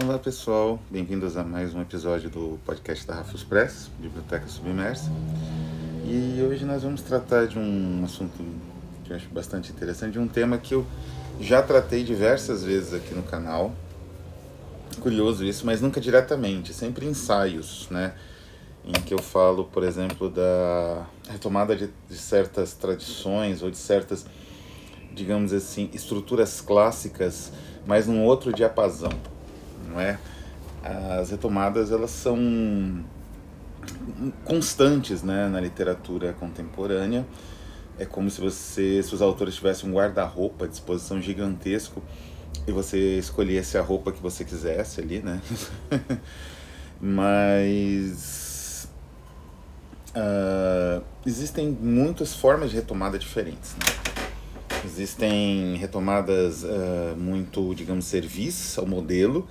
Olá pessoal, bem-vindos a mais um episódio do podcast da Rafus Press, Biblioteca Submersa. E hoje nós vamos tratar de um assunto que eu acho bastante interessante, de um tema que eu já tratei diversas vezes aqui no canal. Curioso isso, mas nunca diretamente, sempre ensaios, né? Em que eu falo, por exemplo, da retomada de, de certas tradições ou de certas, digamos assim, estruturas clássicas, mas num outro diapasão, não é? As retomadas, elas são constantes né, na literatura contemporânea. É como se você, se os autores tivessem um guarda-roupa à disposição gigantesco e você escolhesse a roupa que você quisesse ali, né? Mas uh, existem muitas formas de retomada diferentes. Né? Existem retomadas uh, muito, digamos, serviço ao modelo,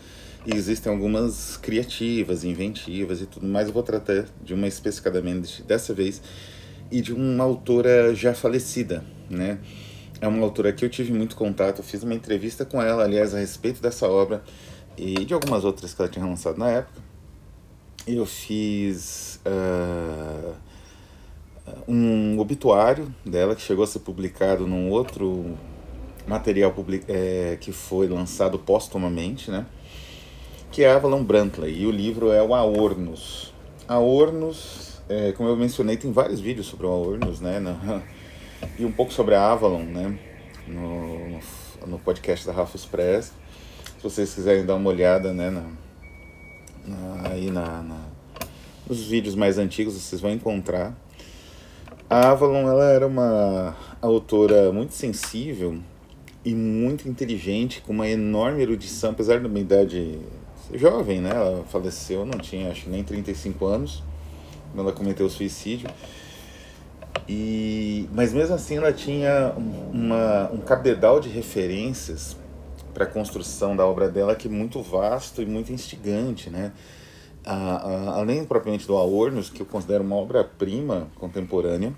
e existem algumas criativas, inventivas e tudo mais. Eu vou tratar de uma especificadamente dessa vez e de uma autora já falecida, né? É uma autora que eu tive muito contato, fiz uma entrevista com ela, aliás, a respeito dessa obra e de algumas outras que ela tinha lançado na época. Eu fiz uh, um obituário dela que chegou a ser publicado num outro material public, é, que foi lançado póstumamente, né? Que é Avalon Brantley, e o livro é o Aornos. Aornos, é, como eu mencionei, tem vários vídeos sobre o Aornos, né, e um pouco sobre a Avalon, né, no, no podcast da Rafus Press. Se vocês quiserem dar uma olhada, né, na, na, aí na, na, nos vídeos mais antigos, vocês vão encontrar. A Avalon, ela era uma autora muito sensível e muito inteligente, com uma enorme erudição, apesar da minha idade jovem, né? Ela faleceu, não tinha acho nem 35 anos, quando ela cometeu o suicídio. E, mas mesmo assim ela tinha uma, um cabedal de referências para a construção da obra dela que é muito vasto e muito instigante, né? A, a, além propriamente do Aornos, que eu considero uma obra-prima contemporânea,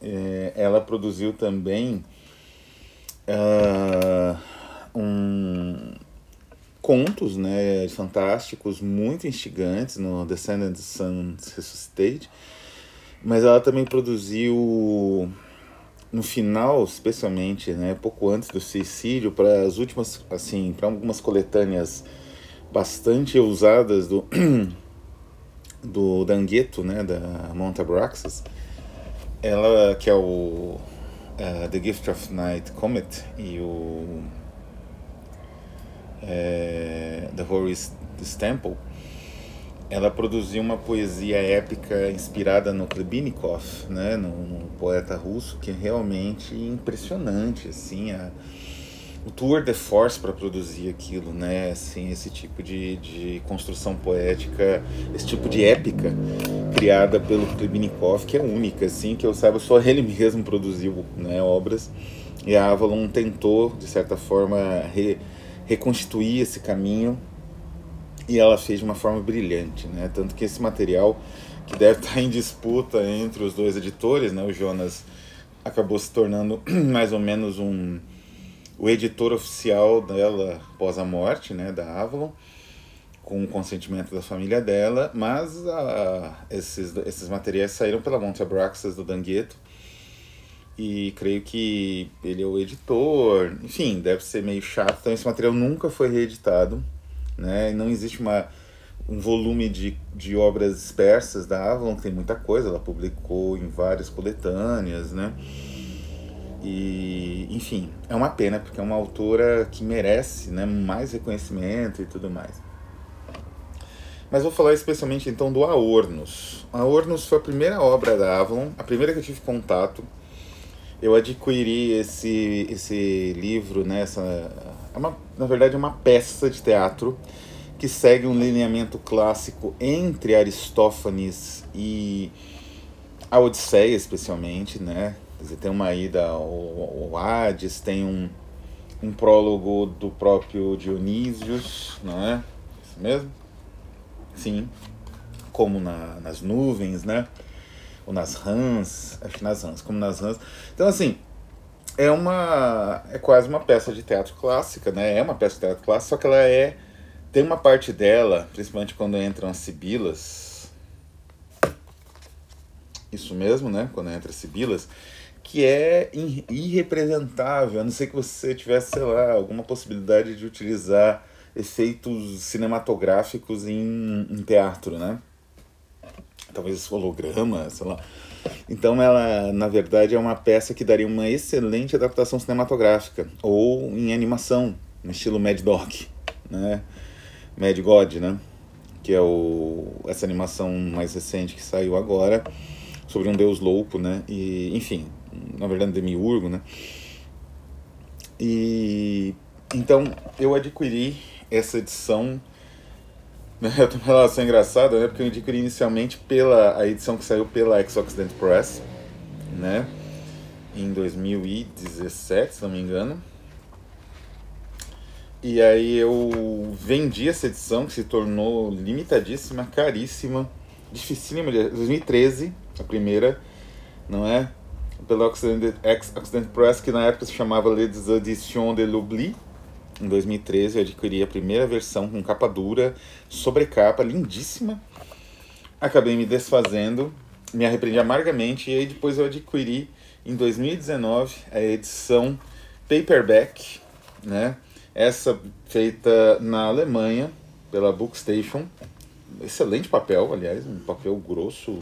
é, ela produziu também uh, um, contos né, fantásticos, muito instigantes no Descendants Sons Resuscitate, mas ela também produziu no final, especialmente, né, pouco antes do suicídio, para as últimas, assim, para algumas coletâneas bastante ousadas do do Dangueto, né, da Montabraxas, ela que é o uh, The Gift of Night Comet e o é, The Horace Stample, ela produziu uma poesia épica inspirada no Klebinikov, né, no, no poeta russo, que é realmente impressionante, assim, a, o tour de force para produzir aquilo, né, assim, esse tipo de, de construção poética, esse tipo de épica criada pelo Klebinikov, que é única, assim, que eu saiba, só ele mesmo produziu, né, obras, e a Avalon tentou, de certa forma, re, reconstituir esse caminho e ela fez de uma forma brilhante, né? Tanto que esse material que deve estar em disputa entre os dois editores, né? O Jonas acabou se tornando mais ou menos um o editor oficial dela após a morte, né, da Avalon, com o consentimento da família dela, mas a, esses, esses materiais saíram pela Monte Abraxas do Dangueto e creio que ele é o editor, enfim, deve ser meio chato. Então esse material nunca foi reeditado, né? Não existe uma, um volume de, de obras dispersas da Avalon, que tem muita coisa, ela publicou em várias coletâneas, né? E, enfim, é uma pena, porque é uma autora que merece né, mais reconhecimento e tudo mais. Mas vou falar especialmente então do Aornos. Aornos foi a primeira obra da Avalon, a primeira que eu tive contato eu adquiri esse, esse livro, né, essa, é uma, na verdade é uma peça de teatro que segue um lineamento clássico entre Aristófanes e a Odisseia, especialmente, né? Quer dizer, tem uma ida ao, ao Hades, tem um, um prólogo do próprio Dionísios, não é? Isso mesmo? Sim. Como na, nas nuvens, né? Ou nas rãs, acho que nas rãs, como nas rãs. Então, assim, é uma. É quase uma peça de teatro clássica, né? É uma peça de teatro clássico, só que ela é tem uma parte dela, principalmente quando entram as sibilas, isso mesmo, né? Quando entra as sibilas, que é irrepresentável, a não ser que você tivesse, sei lá, alguma possibilidade de utilizar efeitos cinematográficos em, em teatro, né? Talvez holograma, sei lá. Então ela, na verdade, é uma peça que daria uma excelente adaptação cinematográfica ou em animação, no estilo Mad Dog, né? Mad God, né? Que é o, essa animação mais recente que saiu agora sobre um deus louco, né? E, enfim, na verdade, demiurgo, né? E então eu adquiri essa edição. Eu tenho uma relação engraçada, né? Porque eu adquiri inicialmente pela a edição que saiu pela Ex-Occident Press, né? Em 2017, se não me engano. E aí eu vendi essa edição que se tornou limitadíssima, caríssima, dificílima, 2013, a primeira, não é? Pela Occident, Ex-Occident Press, que na época se chamava Les Editions de l'Oubli. Em 2013 eu adquiri a primeira versão com capa dura, sobrecapa, lindíssima. Acabei me desfazendo, me arrependi amargamente, e aí depois eu adquiri em 2019 a edição paperback, né? Essa feita na Alemanha pela Bookstation. Excelente papel, aliás, um papel grosso.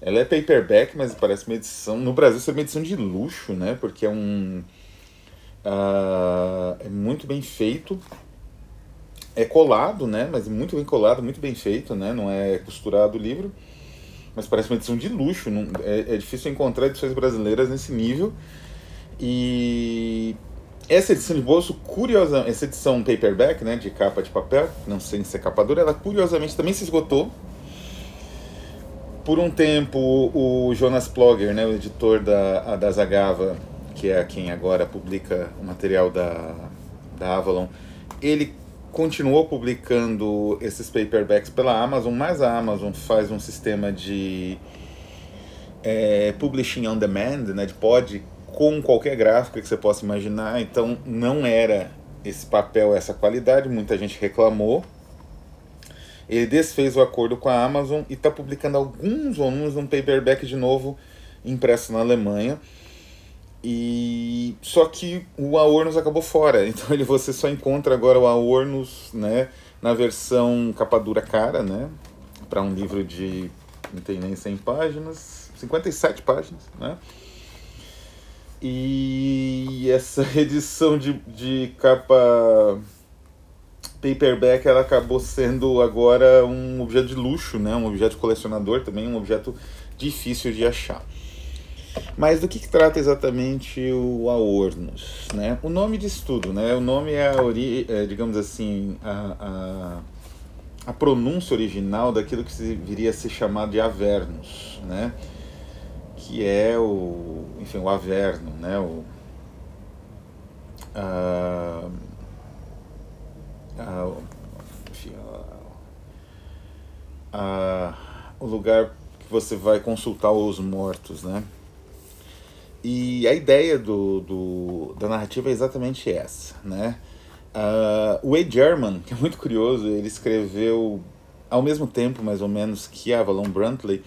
Ela é paperback, mas parece uma edição. No Brasil, isso é uma edição de luxo, né? Porque é um. Uh, é muito bem feito. É colado, né? Mas muito bem colado, muito bem feito, né? Não é costurado o livro. Mas parece uma edição de luxo. Não, é, é difícil encontrar edições brasileiras nesse nível. E essa edição de bolso, curiosa, essa edição paperback, né, de capa de papel, não sei se é capa dura, ela curiosamente também se esgotou. Por um tempo, o Jonas Plogger, né, o editor da, da Zagava, que é quem agora publica o material da, da Avalon, ele continuou publicando esses paperbacks pela Amazon, mas a Amazon faz um sistema de é, publishing on demand, né, de pod com qualquer gráfica que você possa imaginar, então não era esse papel, essa qualidade, muita gente reclamou. Ele desfez o acordo com a Amazon e está publicando alguns volumes num paperback de novo, impresso na Alemanha. E só que o Aornos acabou fora, então ele você só encontra agora o Aornos, né, na versão capa dura cara, né, para um livro de não tem nem 100 páginas, 57 páginas, né? E essa edição de, de capa paperback ela acabou sendo agora um objeto de luxo, né? um objeto colecionador também, um objeto difícil de achar. Mas do que, que trata exatamente o Aornos? Né? O nome de estudo, né? o nome é, a ori é, digamos assim, a, a, a pronúncia original daquilo que viria a ser chamado de Avernus. Né? que é o, enfim, o Averno, né? O, a, a, enfim, a, o lugar que você vai consultar os mortos, né? E a ideia do, do, da narrativa é exatamente essa, né? Uh, o Wade German, que é muito curioso, ele escreveu ao mesmo tempo, mais ou menos, que Avalon Brantley,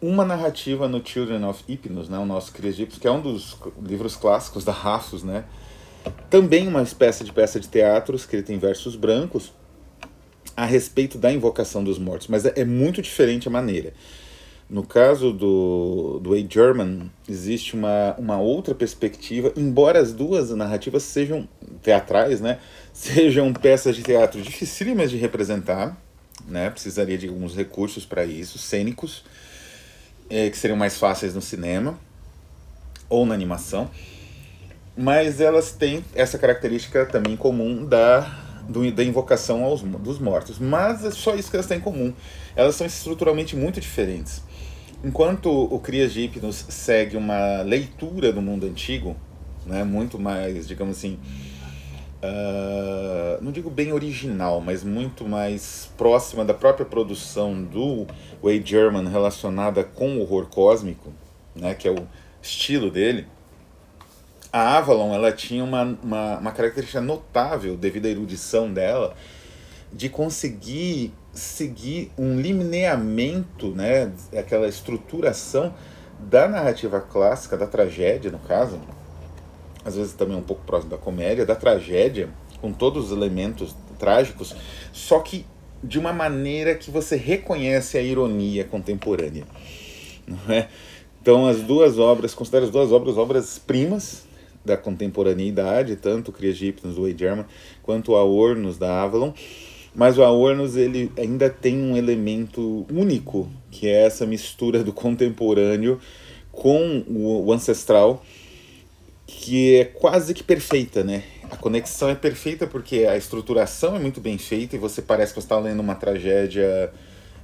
uma narrativa no Children of Hypnos, né, o nosso Egípcio, que é um dos livros clássicos da Rafos, né? Também uma espécie de peça de teatro escrita em versos brancos a respeito da invocação dos mortos, mas é, é muito diferente a maneira. No caso do, do A. German, existe uma, uma outra perspectiva, embora as duas narrativas sejam teatrais, né? Sejam peças de teatro dificílimas de representar, né? Precisaria de alguns recursos para isso, cênicos, é, que seriam mais fáceis no cinema ou na animação, mas elas têm essa característica também comum da, do, da invocação aos, dos mortos. Mas é só isso que elas têm em comum. Elas são estruturalmente muito diferentes. Enquanto o Crias de Hipnos segue uma leitura do mundo antigo, né, muito mais, digamos assim, uh, não digo bem original, mas muito mais próxima da própria produção do Wade German relacionada com o horror cósmico, né, que é o estilo dele, a Avalon ela tinha uma, uma, uma característica notável devido à erudição dela, de conseguir seguir um lineamento, né, aquela estruturação da narrativa clássica, da tragédia, no caso, às vezes também um pouco próximo da comédia, da tragédia, com todos os elementos trágicos, só que de uma maneira que você reconhece a ironia contemporânea. Não é? Então, as duas obras, considero as duas obras obras primas da contemporaneidade, tanto Cria do Wade German, quanto o Aornos da Avalon. Mas o Aornos ele ainda tem um elemento único, que é essa mistura do contemporâneo com o, ancestral, que é quase que perfeita, né? A conexão é perfeita porque a estruturação é muito bem feita e você parece que está lendo uma tragédia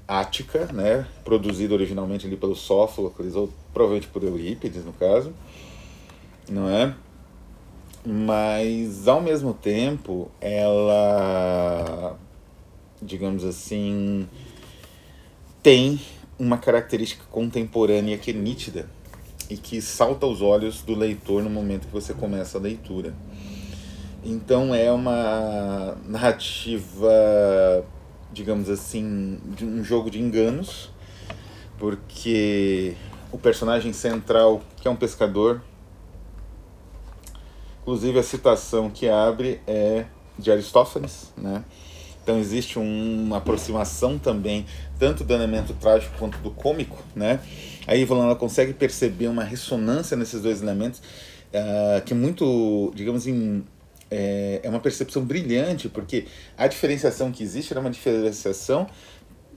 ática, né? Produzida originalmente ali pelo Sófocles ou provavelmente por Eurípides, no caso, não é? Mas ao mesmo tempo, ela digamos assim, tem uma característica contemporânea que é nítida e que salta aos olhos do leitor no momento que você começa a leitura. Então é uma narrativa, digamos assim, de um jogo de enganos, porque o personagem central, que é um pescador, inclusive a citação que abre é de Aristófanes, né? Então existe uma aproximação também, tanto do elemento trágico quanto do cômico, né? A Ivan ela consegue perceber uma ressonância nesses dois elementos, uh, que é muito, digamos assim, é, é uma percepção brilhante, porque a diferenciação que existe era uma diferenciação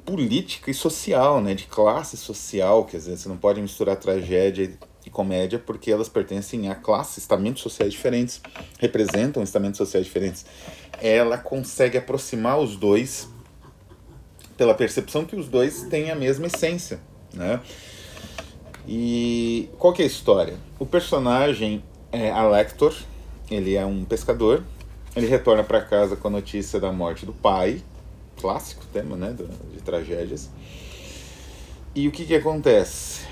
política e social, né? De classe social, quer dizer, você não pode misturar tragédia comédia porque elas pertencem a classes, estamentos sociais diferentes, representam estamentos sociais diferentes ela consegue aproximar os dois pela percepção que os dois têm a mesma essência, né? E qual que é a história? O personagem é Alector, ele é um pescador, ele retorna para casa com a notícia da morte do pai, clássico tema, né, de, tragédias. E o que que acontece?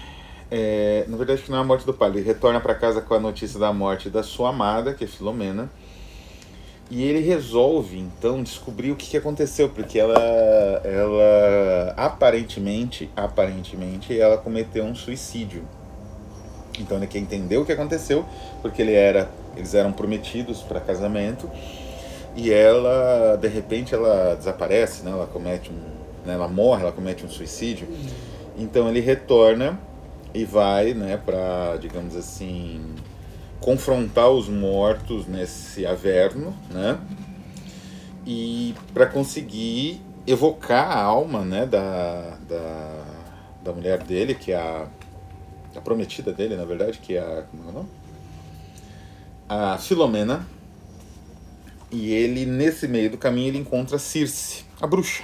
É, na verdade, não é a morte do pai, ele retorna para casa com a notícia da morte da sua amada, que é Filomena, e ele resolve então descobrir o que, que aconteceu, porque ela, ela aparentemente, aparentemente, ela cometeu um suicídio. Então ele quer entender o que aconteceu, porque ele era, eles eram prometidos para casamento e ela, de repente, ela desaparece, né? Ela comete um, né? ela morre, ela comete um suicídio. Então ele retorna e vai, né, para, digamos assim, confrontar os mortos nesse averno, né? E para conseguir evocar a alma, né, da, da, da mulher dele, que é a, a prometida dele, na verdade, que é a como é o nome? A Filomena. E ele nesse meio do caminho ele encontra Circe, a bruxa.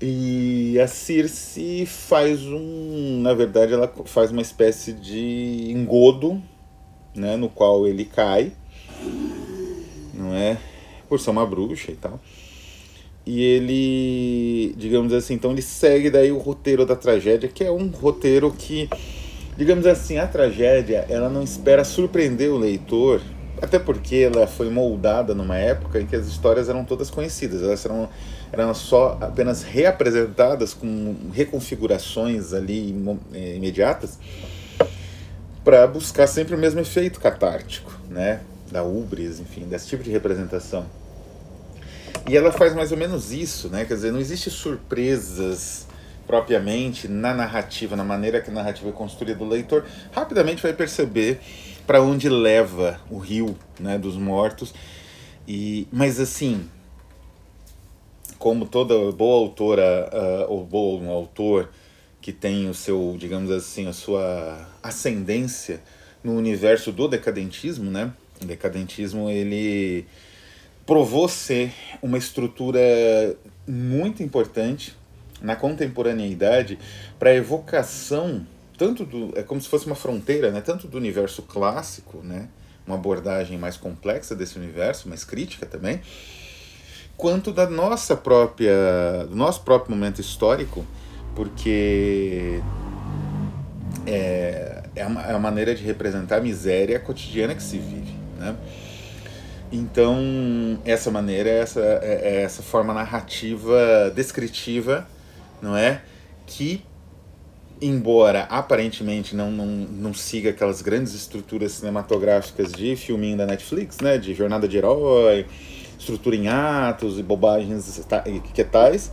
E a Circe faz um, na verdade, ela faz uma espécie de engodo né, no qual ele cai, não é? Por ser uma bruxa e tal. E ele, digamos assim, então ele segue daí o roteiro da tragédia, que é um roteiro que, digamos assim, a tragédia, ela não espera surpreender o leitor, até porque ela foi moldada numa época em que as histórias eram todas conhecidas, elas eram, eram só apenas reapresentadas com reconfigurações ali eh, imediatas para buscar sempre o mesmo efeito catártico, né? Da ubris, enfim, desse tipo de representação. E ela faz mais ou menos isso, né? Quer dizer, não existe surpresas propriamente na narrativa, na maneira que a narrativa é construída. O leitor rapidamente vai perceber para onde leva o rio, né, dos mortos. E, mas assim, como toda boa autora uh, ou bom autor que tem o seu, digamos assim, a sua ascendência no universo do decadentismo, né? O decadentismo ele provou ser uma estrutura muito importante na contemporaneidade para evocação tanto do é como se fosse uma fronteira, né? Tanto do universo clássico, né? Uma abordagem mais complexa desse universo, mais crítica também, quanto da nossa própria, do nosso próprio momento histórico porque é, é, a, é a maneira de representar a miséria cotidiana que se vive. Né? Então, essa maneira, essa, é, é essa forma narrativa descritiva, não é? Que, embora aparentemente não, não, não siga aquelas grandes estruturas cinematográficas de filminho da Netflix, né? De jornada de herói, estrutura em atos e bobagens que tais,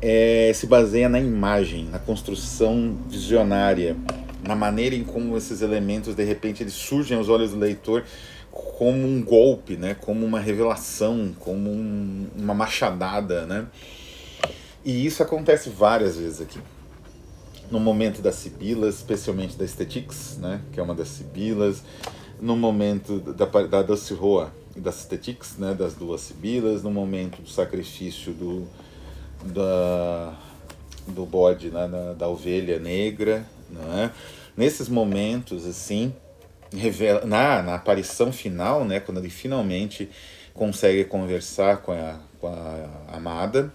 é, se baseia na imagem, na construção visionária, na maneira em como esses elementos de repente eles surgem aos olhos do leitor como um golpe, né? Como uma revelação, como um, uma machadada, né? E isso acontece várias vezes aqui. No momento das sibilas, especialmente da Estetics, né? Que é uma das sibilas. No momento da, da Doce Roa das Estetics, né? Das duas sibilas. No momento do sacrifício do, da, do bode, né? da, da ovelha negra, né? Nesses momentos, assim, revela, na, na aparição final, né, quando ele finalmente consegue conversar com a, com a amada,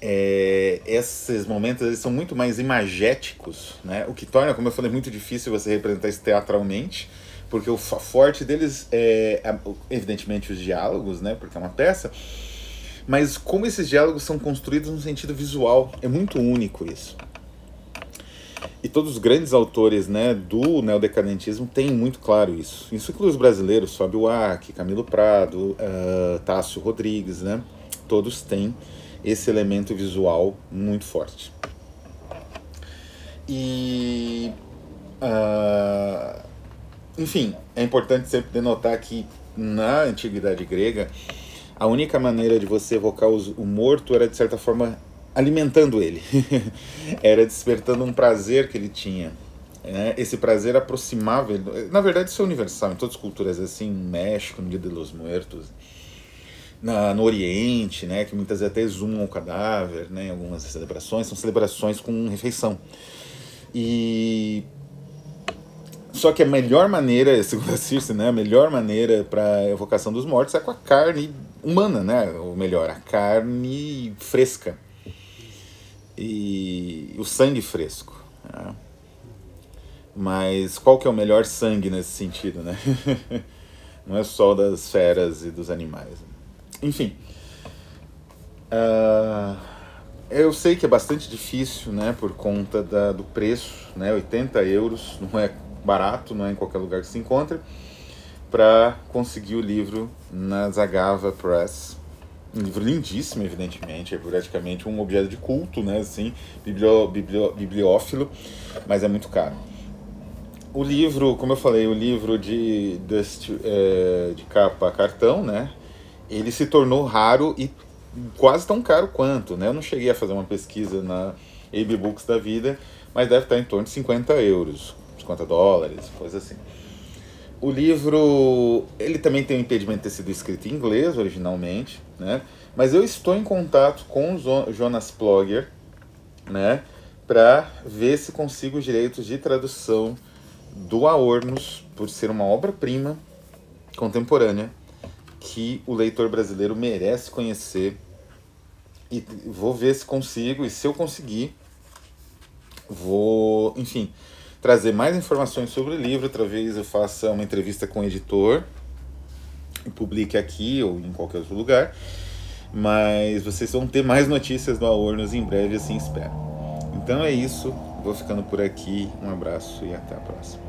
é, esses momentos eles são muito mais imagéticos, né? o que torna, como eu falei, muito difícil você representar isso teatralmente, porque o forte deles é, evidentemente, os diálogos, né? porque é uma peça, mas como esses diálogos são construídos no sentido visual, é muito único isso. E todos os grandes autores né, do neodecadentismo têm muito claro isso. Isso inclui os brasileiros, Fábio Uarque, Camilo Prado, uh, Tássio Rodrigues, né? Todos têm esse elemento visual muito forte. E. Uh, enfim, é importante sempre denotar que na antiguidade grega, a única maneira de você evocar o morto era, de certa forma, alimentando ele, era despertando um prazer que ele tinha. Né? Esse prazer aproximava ele. Na verdade, isso é universal em todas as culturas, assim, no México, no Dia de los Muertos, na, no Oriente, né, que muitas vezes até exumam o cadáver, né, em algumas celebrações, são celebrações com refeição. E só que a melhor maneira, segundo a Circe, né, a melhor maneira para evocação dos mortos é com a carne humana, né, ou melhor, a carne fresca e o sangue fresco. Né? Mas qual que é o melhor sangue nesse sentido, né? Não é só das feras e dos animais. Enfim, uh, eu sei que é bastante difícil, né, por conta da, do preço, né, 80 euros, não é barato, não é em qualquer lugar que se encontre, para conseguir o livro na Zagava Press. Um livro lindíssimo, evidentemente, é praticamente um objeto de culto, né, assim, biblio, biblio, bibliófilo, mas é muito caro. O livro, como eu falei, o livro de, de, é, de capa cartão, né, ele se tornou raro e quase tão caro quanto, né, eu não cheguei a fazer uma pesquisa na AB Books da vida, mas deve estar em torno de 50 euros, 50 dólares, coisa assim. O livro, ele também tem o impedimento de ter sido escrito em inglês originalmente, né? Mas eu estou em contato com o Jonas Plogger, né? Para ver se consigo os direitos de tradução do Aornos, por ser uma obra-prima contemporânea que o leitor brasileiro merece conhecer. E vou ver se consigo, e se eu conseguir, vou, enfim, trazer mais informações sobre o livro. Outra vez eu faça uma entrevista com o editor e publique aqui ou em qualquer outro lugar. Mas vocês vão ter mais notícias do Aornos em breve, assim espero. Então é isso. Vou ficando por aqui. Um abraço e até a próxima.